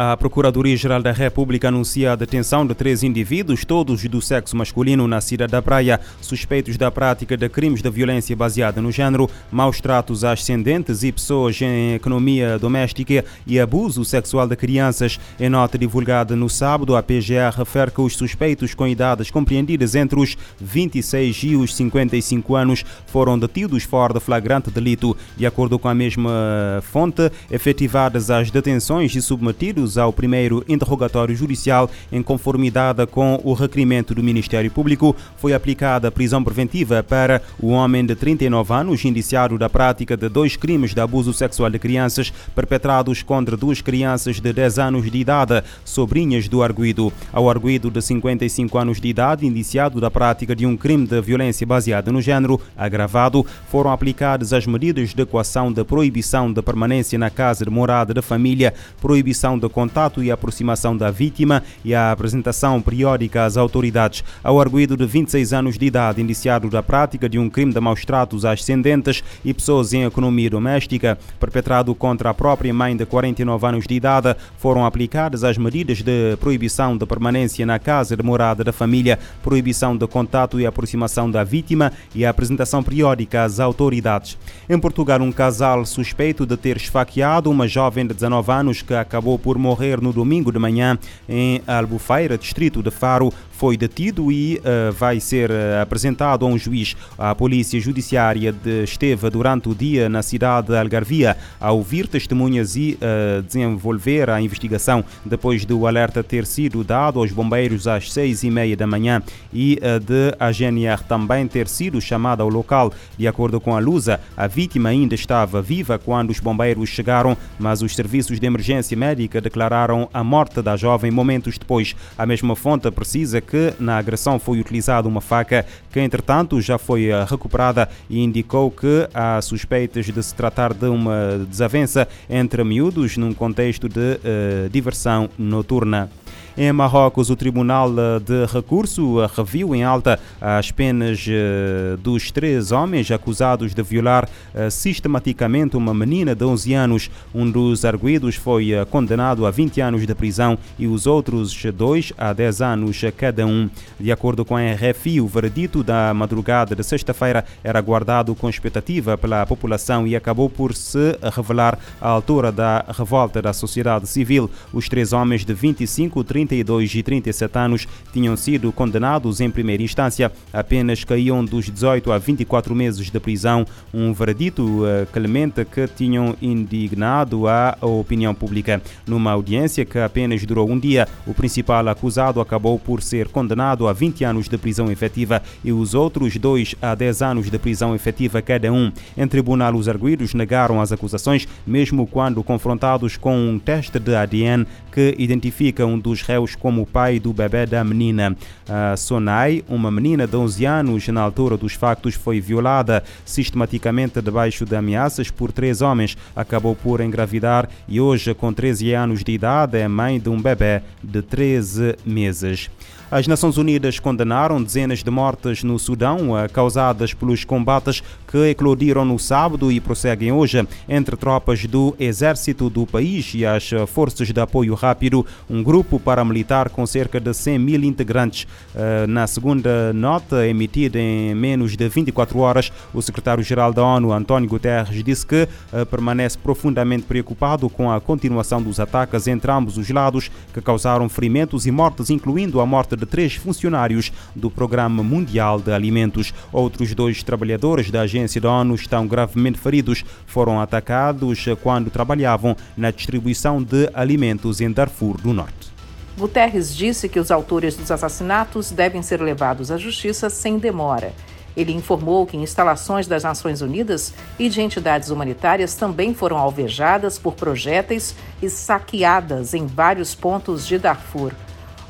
A Procuradoria-Geral da República anuncia a detenção de três indivíduos, todos do sexo masculino, na cidade da Praia, suspeitos da prática de crimes de violência baseada no género, maus tratos a ascendentes e pessoas em economia doméstica e abuso sexual de crianças. Em nota divulgada no sábado, a PGR refere que os suspeitos com idades compreendidas entre os 26 e os 55 anos foram detidos fora de flagrante delito. De acordo com a mesma fonte, efetivadas as detenções e submetidos ao primeiro interrogatório judicial em conformidade com o requerimento do Ministério Público, foi aplicada prisão preventiva para o homem de 39 anos, indiciado da prática de dois crimes de abuso sexual de crianças perpetrados contra duas crianças de 10 anos de idade, sobrinhas do arguído. Ao arguído de 55 anos de idade, indiciado da prática de um crime de violência baseada no género agravado, foram aplicadas as medidas de equação de proibição de permanência na casa de morada da família, proibição de contato e aproximação da vítima e a apresentação periódica às autoridades. Ao arguído de 26 anos de idade, indiciado da prática de um crime de maus tratos a ascendentes e pessoas em economia doméstica, perpetrado contra a própria mãe de 49 anos de idade, foram aplicadas as medidas de proibição de permanência na casa de morada da família, proibição de contato e aproximação da vítima e a apresentação periódica às autoridades. Em Portugal, um casal suspeito de ter esfaqueado uma jovem de 19 anos que acabou por morrer no domingo de manhã em Albufeira, distrito de Faro, foi detido e uh, vai ser uh, apresentado a um juiz. A Polícia Judiciária esteve durante o dia na cidade de Algarvia a ouvir testemunhas e uh, desenvolver a investigação depois do alerta ter sido dado aos bombeiros às seis e meia da manhã e de a GNR também ter sido chamada ao local. De acordo com a Lusa, a vítima ainda estava viva quando os bombeiros chegaram, mas os serviços de emergência médica declararam a morte da jovem momentos depois. A mesma fonte precisa que na agressão foi utilizada uma faca que, entretanto, já foi eh, recuperada e indicou que há suspeitas de se tratar de uma desavença entre miúdos num contexto de uh, diversão noturna. Em Marrocos, o Tribunal de Recurso reviu em alta as penas eh, dos três homens acusados de violar eh, sistematicamente uma menina de 11 anos. Um dos arguídos foi eh, condenado a 20 anos de prisão e os outros dois a 10 anos cada um. De acordo com a RFI, o veredito da madrugada de sexta-feira era guardado com expectativa pela população e acabou por se revelar à altura da revolta da sociedade civil. Os três homens de 25, 30 32 e 37 anos tinham sido condenados em primeira instância, apenas caíam dos 18 a 24 meses de prisão, um veredito uh, clemente que tinham indignado a opinião pública. Numa audiência que apenas durou um dia, o principal acusado acabou por ser condenado a 20 anos de prisão efetiva e os outros dois a 10 anos de prisão efetiva cada um. Em tribunal, os arguídos negaram as acusações, mesmo quando confrontados com um teste de ADN que identifica um dos réus como o pai do bebê da menina. A Sonai, uma menina de 11 anos, na altura dos factos foi violada sistematicamente debaixo de ameaças por três homens, acabou por engravidar e hoje, com 13 anos de idade, é mãe de um bebê de 13 meses. As Nações Unidas condenaram dezenas de mortes no Sudão eh, causadas pelos combates que eclodiram no sábado e prosseguem hoje entre tropas do exército do país e as forças de apoio rápido, um grupo paramilitar com cerca de 100 mil integrantes. Eh, na segunda nota emitida em menos de 24 horas, o secretário-geral da ONU, António Guterres, disse que eh, permanece profundamente preocupado com a continuação dos ataques entre ambos os lados que causaram ferimentos e mortes, incluindo a morte de três funcionários do Programa Mundial de Alimentos. Outros dois trabalhadores da agência da ONU estão gravemente feridos. Foram atacados quando trabalhavam na distribuição de alimentos em Darfur do Norte. Guterres disse que os autores dos assassinatos devem ser levados à justiça sem demora. Ele informou que instalações das Nações Unidas e de entidades humanitárias também foram alvejadas por projéteis e saqueadas em vários pontos de Darfur.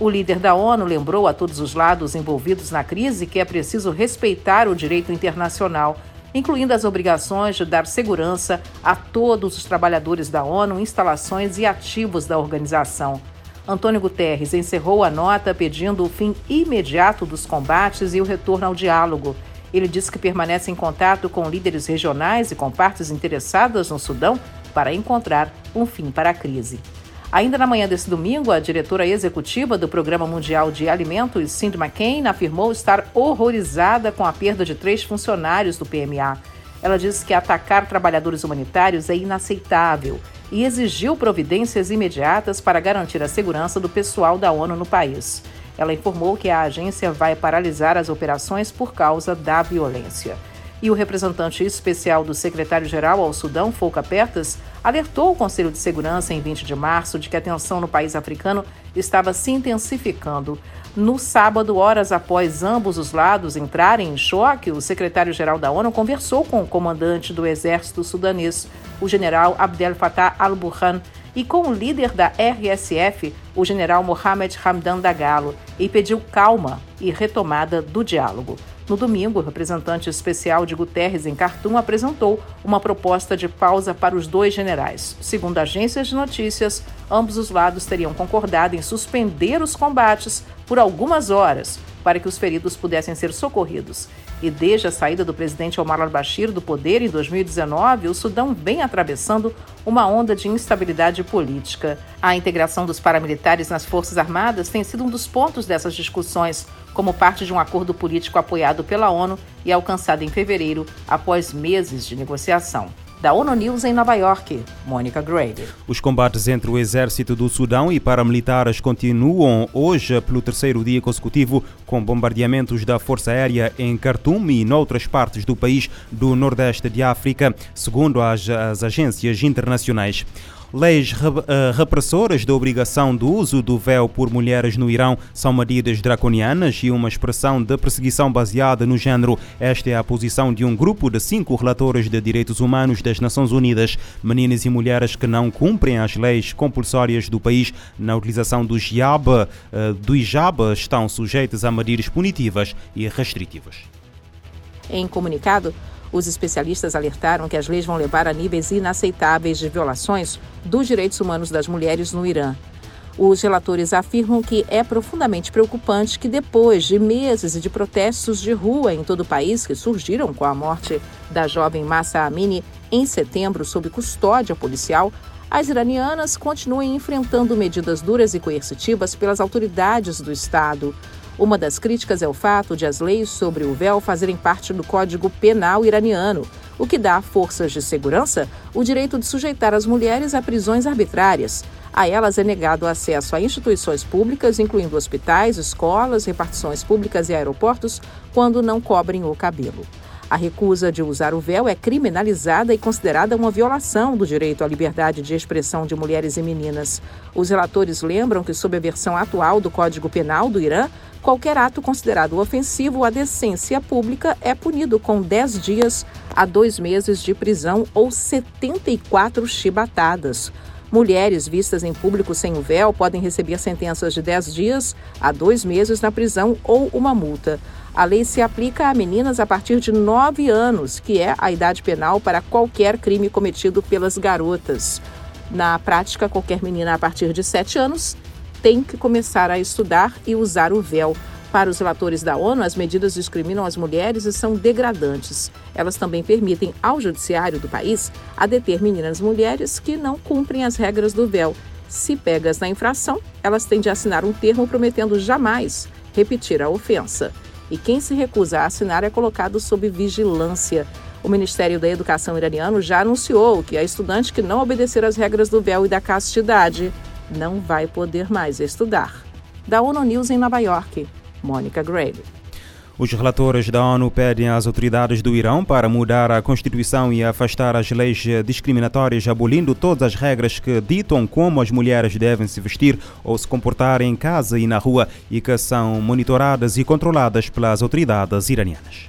O líder da ONU lembrou a todos os lados envolvidos na crise que é preciso respeitar o direito internacional, incluindo as obrigações de dar segurança a todos os trabalhadores da ONU, instalações e ativos da organização. Antônio Guterres encerrou a nota pedindo o fim imediato dos combates e o retorno ao diálogo. Ele disse que permanece em contato com líderes regionais e com partes interessadas no Sudão para encontrar um fim para a crise. Ainda na manhã desse domingo, a diretora executiva do Programa Mundial de Alimentos, Cindy McCain, afirmou estar horrorizada com a perda de três funcionários do PMA. Ela disse que atacar trabalhadores humanitários é inaceitável e exigiu providências imediatas para garantir a segurança do pessoal da ONU no país. Ela informou que a agência vai paralisar as operações por causa da violência. E o representante especial do secretário-geral ao Sudão, Fouca Pertas, alertou o Conselho de Segurança em 20 de março de que a tensão no país africano estava se intensificando. No sábado, horas após ambos os lados entrarem em choque, o secretário-geral da ONU conversou com o comandante do exército sudanês, o general Abdel Fattah al-Burhan, e com o líder da RSF, o general Mohamed Hamdan Dagalo, e pediu calma e retomada do diálogo. No domingo, o representante especial de Guterres em Khartoum apresentou uma proposta de pausa para os dois generais. Segundo agências de notícias, ambos os lados teriam concordado em suspender os combates por algumas horas para que os feridos pudessem ser socorridos. E desde a saída do presidente Omar al-Bashir do poder em 2019, o Sudão vem atravessando uma onda de instabilidade política. A integração dos paramilitares nas Forças Armadas tem sido um dos pontos dessas discussões, como parte de um acordo político apoiado pela ONU e alcançado em fevereiro, após meses de negociação. Da ONU News em Nova York, Mônica Grady. Os combates entre o exército do Sudão e paramilitares continuam hoje pelo terceiro dia consecutivo, com bombardeamentos da Força Aérea em Khartoum e noutras partes do país do Nordeste de África, segundo as, as agências internacionais. Leis eh, repressoras da obrigação do uso do véu por mulheres no Irão são medidas draconianas e uma expressão de perseguição baseada no género. Esta é a posição de um grupo de cinco relatores de direitos humanos das Nações Unidas. Meninas e mulheres que não cumprem as leis compulsórias do país na utilização do hijab, eh, do hijab estão sujeitas a medidas punitivas e restritivas. Em comunicado, os especialistas alertaram que as leis vão levar a níveis inaceitáveis de violações dos direitos humanos das mulheres no Irã. Os relatores afirmam que é profundamente preocupante que, depois de meses de protestos de rua em todo o país que surgiram com a morte da jovem Massa Amini em setembro sob custódia policial, as iranianas continuem enfrentando medidas duras e coercitivas pelas autoridades do Estado. Uma das críticas é o fato de as leis sobre o véu fazerem parte do Código Penal iraniano, o que dá a forças de segurança o direito de sujeitar as mulheres a prisões arbitrárias. A elas é negado acesso a instituições públicas, incluindo hospitais, escolas, repartições públicas e aeroportos, quando não cobrem o cabelo. A recusa de usar o véu é criminalizada e considerada uma violação do direito à liberdade de expressão de mulheres e meninas. Os relatores lembram que, sob a versão atual do Código Penal do Irã, qualquer ato considerado ofensivo à decência pública é punido com 10 dias a dois meses de prisão ou 74 chibatadas. Mulheres vistas em público sem o véu podem receber sentenças de 10 dias a dois meses na prisão ou uma multa. A lei se aplica a meninas a partir de 9 anos, que é a idade penal para qualquer crime cometido pelas garotas. Na prática, qualquer menina a partir de 7 anos tem que começar a estudar e usar o véu. Para os relatores da ONU, as medidas discriminam as mulheres e são degradantes. Elas também permitem ao judiciário do país a deter meninas mulheres que não cumprem as regras do véu. Se pegas na infração, elas têm de assinar um termo prometendo jamais repetir a ofensa. E quem se recusa a assinar é colocado sob vigilância. O Ministério da Educação iraniano já anunciou que a estudante que não obedecer às regras do véu e da castidade não vai poder mais estudar. Da ONU News em Nova York, Mônica Gray. Os relatores da ONU pedem às autoridades do Irão para mudar a Constituição e afastar as leis discriminatórias, abolindo todas as regras que ditam como as mulheres devem se vestir ou se comportar em casa e na rua e que são monitoradas e controladas pelas autoridades iranianas.